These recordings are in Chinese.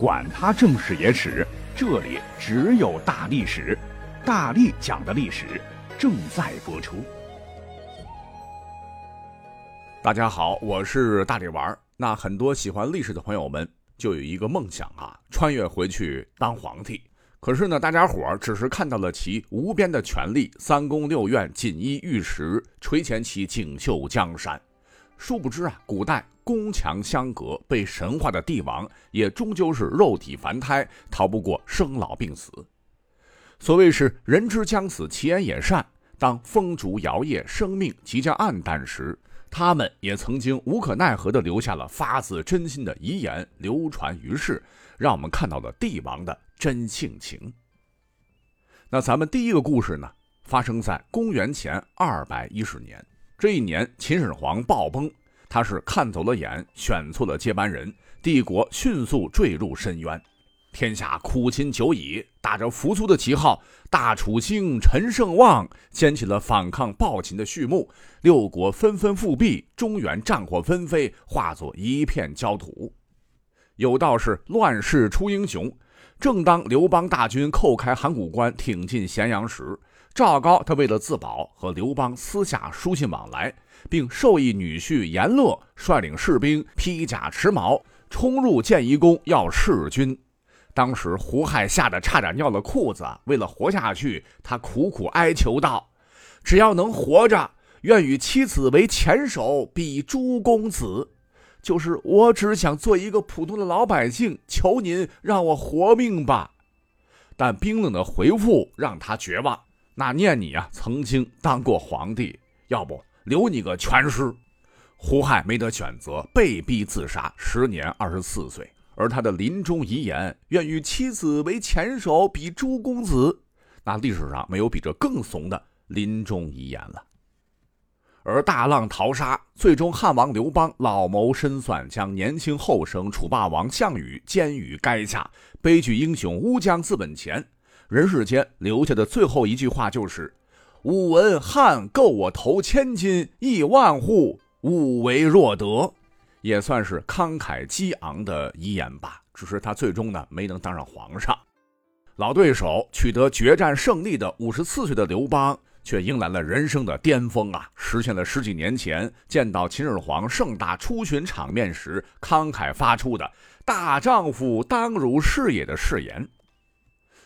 管他正史野史，这里只有大历史，大力讲的历史正在播出。大家好，我是大力丸儿。那很多喜欢历史的朋友们就有一个梦想啊，穿越回去当皇帝。可是呢，大家伙儿只是看到了其无边的权力，三宫六院锦衣玉食，垂涎其锦绣江山。殊不知啊，古代宫墙相隔，被神化的帝王也终究是肉体凡胎，逃不过生老病死。所谓是人之将死，其言也善。当风烛摇曳，生命即将暗淡时，他们也曾经无可奈何地留下了发自真心的遗言，流传于世，让我们看到了帝王的真性情。那咱们第一个故事呢，发生在公元前二百一十年。这一年，秦始皇暴崩，他是看走了眼，选错了接班人，帝国迅速坠入深渊，天下苦秦久矣。打着扶苏的旗号，大楚兴，陈胜旺，掀起了反抗暴秦的序幕。六国纷纷复辟，中原战火纷飞，化作一片焦土。有道是乱世出英雄，正当刘邦大军叩开函谷关，挺进咸阳时。赵高他为了自保，和刘邦私下书信往来，并授意女婿阎乐率领士兵披甲持矛冲入建仪宫要弑君。当时胡亥吓得差点尿了裤子，为了活下去，他苦苦哀求道：“只要能活着，愿与妻子为前手，比诸公子。就是我只想做一个普通的老百姓，求您让我活命吧。”但冰冷的回复让他绝望。那念你啊，曾经当过皇帝，要不留你个全尸。胡亥没得选择，被逼自杀，时年二十四岁。而他的临终遗言，愿与妻子为前手，比诸公子。那历史上没有比这更怂的临终遗言了。而大浪淘沙，最终汉王刘邦老谋深算，将年轻后生楚霸王项羽监于垓下，悲剧英雄乌江自刎前。人世间留下的最后一句话就是：“吾闻汉购我头千金，亿万户，吾为若得。”也算是慷慨激昂的遗言吧。只是他最终呢没能当上皇上。老对手取得决战胜利的五十四岁的刘邦，却迎来了人生的巅峰啊！实现了十几年前见到秦始皇盛大出巡场面时慷慨发出的“大丈夫当如是也”的誓言。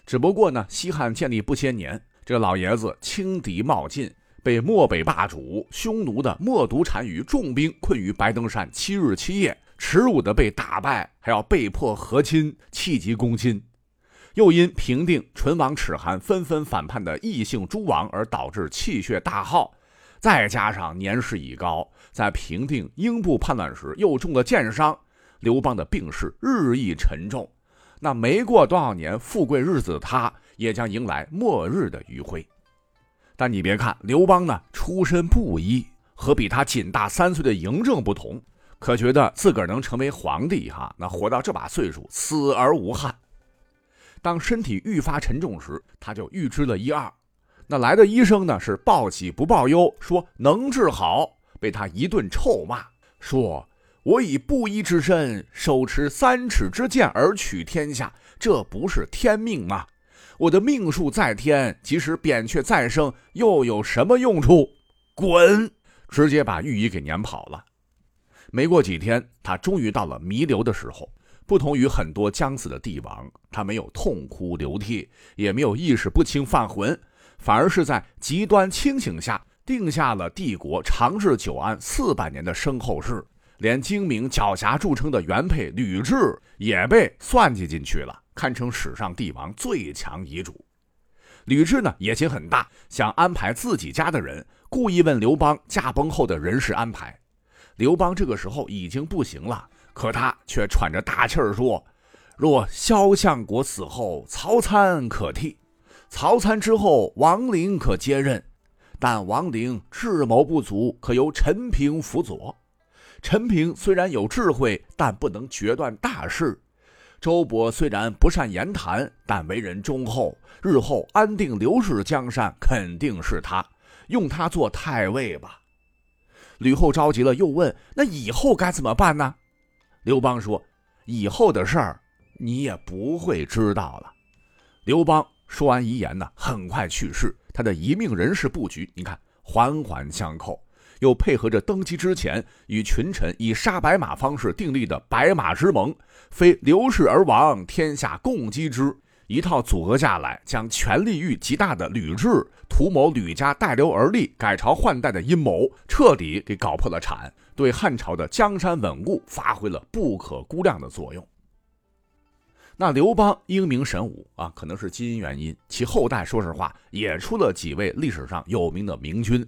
只不过呢，西汉建立不些年，这老爷子轻敌冒进，被漠北霸主匈奴的冒毒单于重兵困于白登山七日七夜，耻辱的被打败，还要被迫和亲，气急攻心。又因平定唇亡齿寒、纷纷反叛的异姓诸王而导致气血大耗，再加上年事已高，在平定英布叛乱时又中了箭伤，刘邦的病势日益沉重。那没过多少年，富贵日子的他也将迎来末日的余晖。但你别看刘邦呢，出身布衣，和比他仅大三岁的嬴政不同，可觉得自个儿能成为皇帝哈，那活到这把岁数，死而无憾。当身体愈发沉重时，他就预知了一二。那来的医生呢，是报喜不报忧，说能治好，被他一顿臭骂，说。我以布衣之身，手持三尺之剑而取天下，这不是天命吗？我的命数在天，即使扁鹊再生，又有什么用处？滚！直接把御医给撵跑了。没过几天，他终于到了弥留的时候。不同于很多将死的帝王，他没有痛哭流涕，也没有意识不清犯浑，反而是在极端清醒下，定下了帝国长治久安四百年的身后事。连精明狡黠著称的原配吕雉也被算计进去了，堪称史上帝王最强遗嘱。吕雉呢野心很大，想安排自己家的人，故意问刘邦驾崩后的人事安排。刘邦这个时候已经不行了，可他却喘着大气儿说：“若萧相国死后，曹参可替；曹参之后，王陵可接任。但王陵智谋不足，可由陈平辅佐。”陈平虽然有智慧，但不能决断大事。周勃虽然不善言谈，但为人忠厚，日后安定刘氏江山肯定是他。用他做太尉吧。吕后着急了，又问：“那以后该怎么办呢？”刘邦说：“以后的事儿，你也不会知道了。刘邦说完遗言呢，很快去世。他的遗命人事布局，你看环环相扣，又配合着登基之前与群臣以杀白马方式订立的白马之盟，非刘氏而亡，天下共击之。一套组合下来，将权力欲极大的吕雉图谋吕家代刘而立、改朝换代的阴谋，彻底给搞破了产，对汉朝的江山稳固发挥了不可估量的作用。那刘邦英明神武啊，可能是基因原因，其后代说实话也出了几位历史上有名的明君，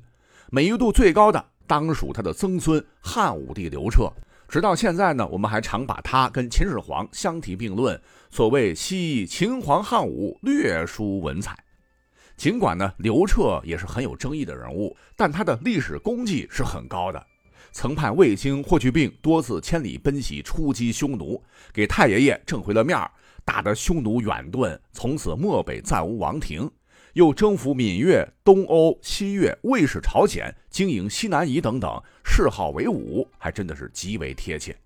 美誉度最高的当属他的曾孙汉武帝刘彻。直到现在呢，我们还常把他跟秦始皇相提并论。所谓西秦皇汉武，略输文采。尽管呢，刘彻也是很有争议的人物，但他的历史功绩是很高的。曾派卫青、霍去病多次千里奔袭，出击匈奴，给太爷爷挣回了面儿，打得匈奴远遁，从此漠北再无王庭。又征服闽越、东欧、西越、魏氏朝鲜，经营西南夷等等，谥号为武，还真的是极为贴切。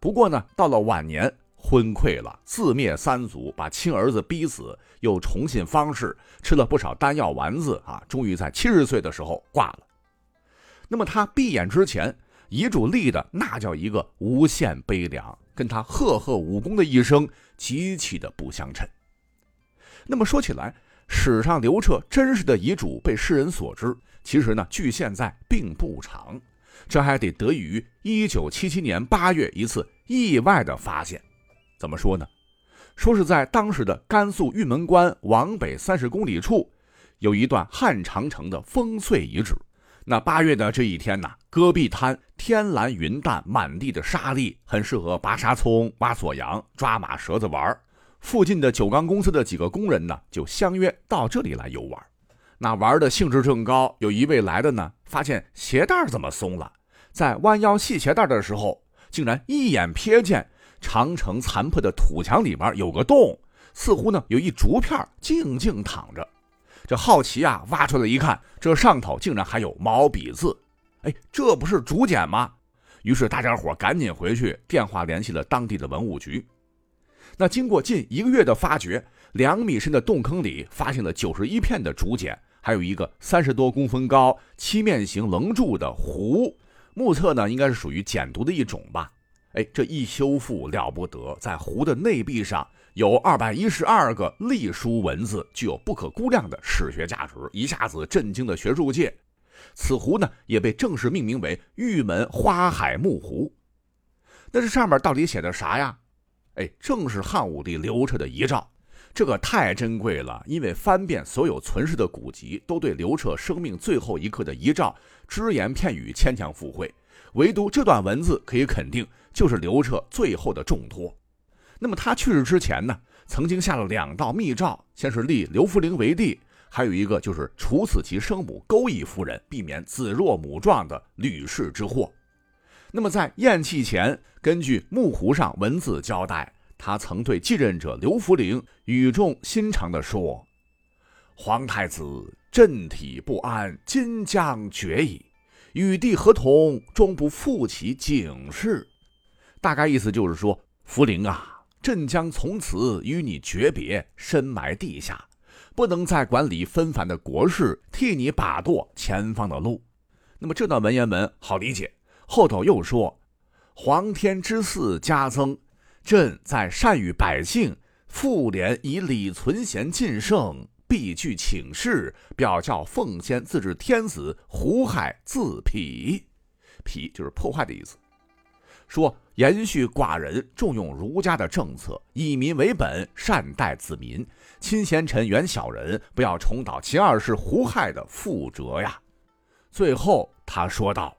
不过呢，到了晚年昏聩了，自灭三族，把亲儿子逼死，又重信方士，吃了不少丹药丸子啊，终于在七十岁的时候挂了。那么他闭眼之前，遗嘱立的那叫一个无限悲凉，跟他赫赫武功的一生极其的不相称。那么说起来，史上刘彻真实的遗嘱被世人所知，其实呢，距现在并不长，这还得得益于1977年8月一次意外的发现。怎么说呢？说是在当时的甘肃玉门关往北三十公里处，有一段汉长城的烽燧遗址。那八月的这一天呢，戈壁滩天蓝云淡，满地的沙粒，很适合拔沙葱、挖锁阳、抓马蛇子玩附近的酒钢公司的几个工人呢，就相约到这里来游玩。那玩的兴致正高，有一位来的呢，发现鞋带怎么松了，在弯腰系鞋带的时候，竟然一眼瞥见长城残破的土墙里面有个洞，似乎呢有一竹片静静躺着。这好奇啊，挖出来一看，这上头竟然还有毛笔字。哎，这不是竹简吗？于是大家伙赶紧回去电话联系了当地的文物局。那经过近一个月的发掘，两米深的洞坑里发现了九十一片的竹简，还有一个三十多公分高、七面形棱柱的壶，目测呢应该是属于简牍的一种吧。哎，这一修复了不得，在壶的内壁上有二百一十二个隶书文字，具有不可估量的史学价值，一下子震惊了学术界。此壶呢也被正式命名为玉门花海木壶。那这上面到底写的啥呀？哎，正是汉武帝刘彻的遗诏，这个太珍贵了。因为翻遍所有存世的古籍，都对刘彻生命最后一刻的遗诏只言片语，牵强附会。唯独这段文字可以肯定，就是刘彻最后的重托。那么他去世之前呢，曾经下了两道密诏，先是立刘弗陵为帝，还有一个就是处死其生母钩弋夫人，避免子弱母壮的吕氏之祸。那么在咽气前，根据木壶上文字交代，他曾对继任者刘弗陵语重心长地说：“皇太子朕体不安，今将绝矣。与帝合同，终不负其警示。”大概意思就是说，福陵啊，朕将从此与你诀别，深埋地下，不能再管理纷繁的国事，替你把舵前方的路。那么这段文言文好理解。后头又说：“皇天之嗣加增，朕在善与百姓，复连以李存贤进圣，必具请示，表教奉先自治天子胡亥自辟。辟就是破坏的意思。说延续寡人重用儒家的政策，以民为本，善待子民，亲贤臣，远小人，不要重蹈秦二世胡亥的覆辙呀。”最后他说道。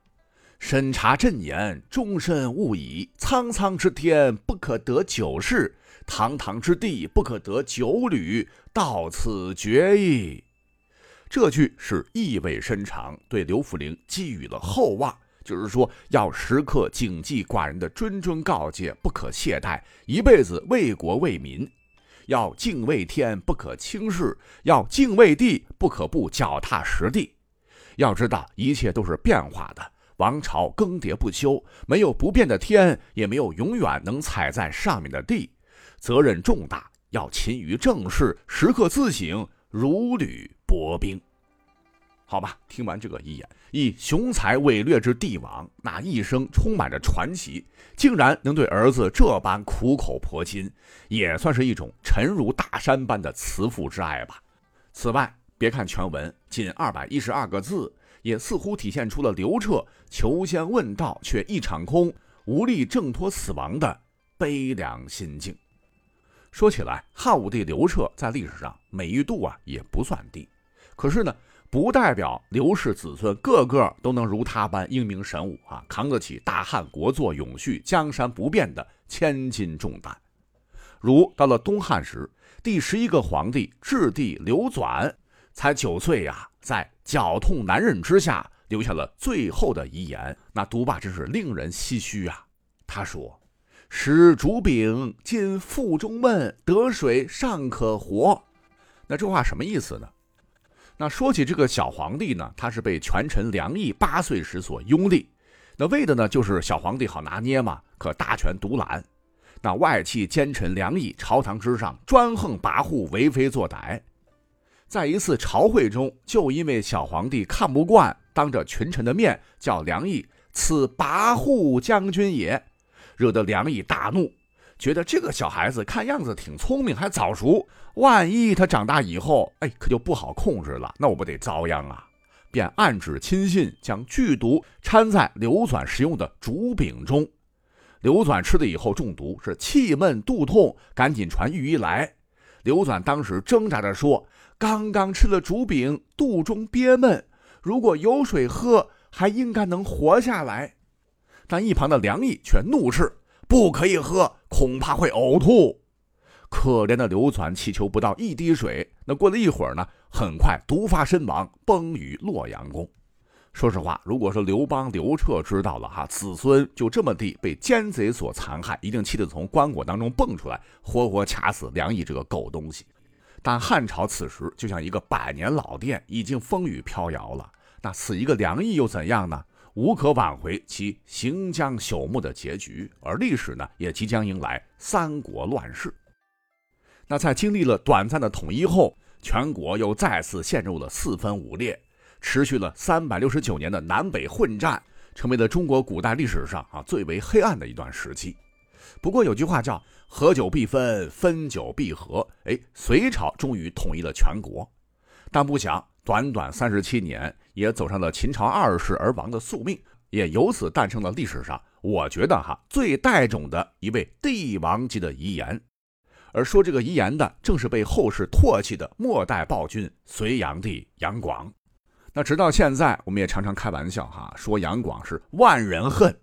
审查朕言，终身勿已。苍苍之天，不可得九世；堂堂之地，不可得九履。到此决矣。这句是意味深长，对刘弗陵寄予了厚望，就是说要时刻谨记寡人的谆谆告诫，不可懈怠，一辈子为国为民。要敬畏天，不可轻视；要敬畏地，不可不脚踏实地。要知道，一切都是变化的。王朝更迭不休，没有不变的天，也没有永远能踩在上面的地。责任重大，要勤于政事，时刻自省，如履薄冰。好吧，听完这个遗言，以雄才伟略之帝王，那一生充满着传奇，竟然能对儿子这般苦口婆心，也算是一种沉如大山般的慈父之爱吧。此外，别看全文仅二百一十二个字，也似乎体现出了刘彻求仙问道却一场空，无力挣脱死亡的悲凉心境。说起来，汉武帝刘彻在历史上美誉度啊也不算低，可是呢。不代表刘氏子孙个个都能如他般英明神武啊，扛得起大汉国祚永续、江山不变的千斤重担。如到了东汉时，第十一个皇帝质帝刘纂才九岁呀，在绞痛难忍之下，留下了最后的遗言。那读罢真是令人唏嘘啊。他说：“使竹柄进腹中闷，得水尚可活。”那这话什么意思呢？那说起这个小皇帝呢，他是被权臣梁毅八岁时所拥立，那为的呢就是小皇帝好拿捏嘛，可大权独揽。那外戚奸臣梁毅朝堂之上专横跋扈，为非作歹。在一次朝会中，就因为小皇帝看不惯，当着群臣的面叫梁毅“此跋扈将军也”，惹得梁毅大怒。觉得这个小孩子看样子挺聪明，还早熟。万一他长大以后，哎，可就不好控制了，那我不得遭殃啊！便暗指亲信将剧毒掺在刘纂食用的竹饼中。刘纂吃了以后中毒，是气闷肚痛，赶紧传御医来。刘纂当时挣扎着说：“刚刚吃了竹饼，肚中憋闷，如果有水喝，还应该能活下来。”但一旁的梁毅却怒斥。不可以喝，恐怕会呕吐。可怜的刘纂祈求不到一滴水，那过了一会儿呢，很快毒发身亡，崩于洛阳宫。说实话，如果说刘邦、刘彻知道了哈，子孙就这么地被奸贼所残害，一定气得从棺椁当中蹦出来，活活掐死梁毅这个狗东西。但汉朝此时就像一个百年老店，已经风雨飘摇了。那死一个凉意又怎样呢？无可挽回其行将朽木的结局，而历史呢，也即将迎来三国乱世。那在经历了短暂的统一后，全国又再次陷入了四分五裂，持续了三百六十九年的南北混战，成为了中国古代历史上啊最为黑暗的一段时期。不过有句话叫“合久必分，分久必合”，哎，隋朝终于统一了全国，但不想。短短三十七年，也走上了秦朝二世而亡的宿命，也由此诞生了历史上我觉得哈最带种的一位帝王级的遗言。而说这个遗言的，正是被后世唾弃的末代暴君隋炀帝杨广。那直到现在，我们也常常开玩笑哈，说杨广是万人恨。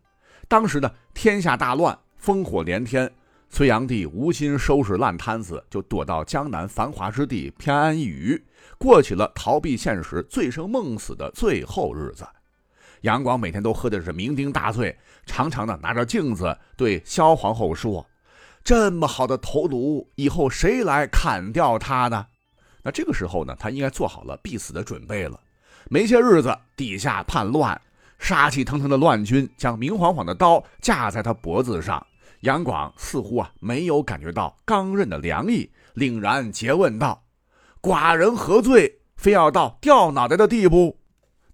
当时呢天下大乱，烽火连天。隋炀帝无心收拾烂摊子，就躲到江南繁华之地，偏安一隅，过起了逃避现实、醉生梦死的最后日子。杨广每天都喝的是酩酊大醉，常常的拿着镜子对萧皇后说：“这么好的头颅，以后谁来砍掉他呢？”那这个时候呢，他应该做好了必死的准备了。没些日子，底下叛乱，杀气腾腾的乱军将明晃晃的刀架在他脖子上。杨广似乎啊没有感觉到刚刃的凉意，凛然诘问道：“寡人何罪，非要到掉脑袋的地步？”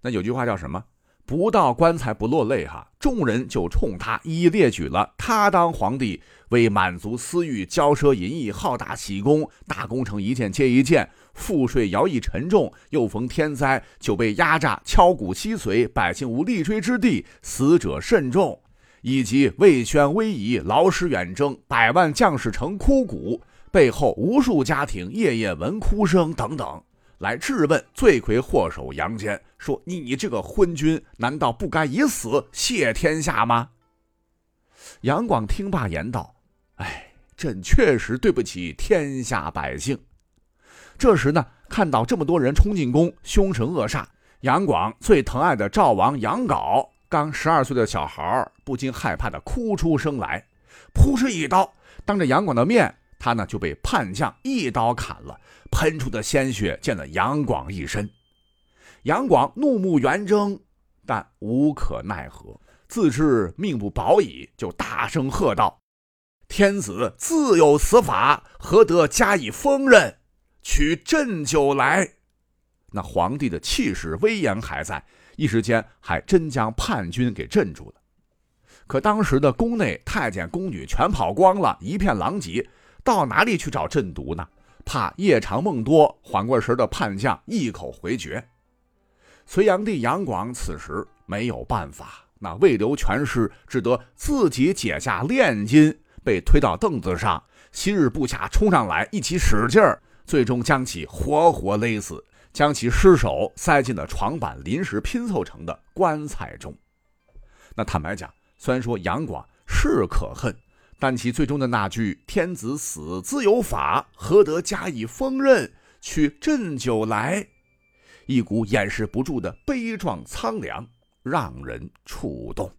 那有句话叫什么？“不到棺材不落泪。”哈，众人就冲他一一列举了他当皇帝为满足私欲，骄奢淫逸，好大喜功，大工程一件接一件，赋税徭役沉重，又逢天灾就被压榨，敲鼓吸髓，百姓无立锥之地，死者甚众。以及魏宣威仪劳师远征，百万将士成枯骨，背后无数家庭夜夜闻哭声等等，来质问罪魁祸首杨坚，说：“你这个昏君，难道不该以死谢天下吗？”杨广听罢言道：“哎，朕确实对不起天下百姓。”这时呢，看到这么多人冲进宫，凶神恶煞，杨广最疼爱的赵王杨镐。刚十二岁的小孩不禁害怕的哭出声来，扑哧一刀，当着杨广的面，他呢就被叛将一刀砍了，喷出的鲜血溅了杨广一身。杨广怒目圆睁，但无可奈何，自知命不保矣，就大声喝道：“天子自有此法，何得加以封刃？取鸩酒来。那皇帝的气势威严还在，一时间还真将叛军给镇住了。可当时的宫内太监宫女全跑光了，一片狼藉，到哪里去找鸩毒呢？怕夜长梦多，缓过神的叛将一口回绝。隋炀帝杨广此时没有办法，那未留全尸，只得自己解下炼金，被推到凳子上，昔日部下冲上来一起使劲儿，最终将其活活勒死，将其尸首塞进了床板临时拼凑成的棺材中。那坦白讲，虽然说杨广是可恨。但其最终的那句“天子死自有法，何得加以封刃？取鸩酒来”，一股掩饰不住的悲壮苍凉，让人触动。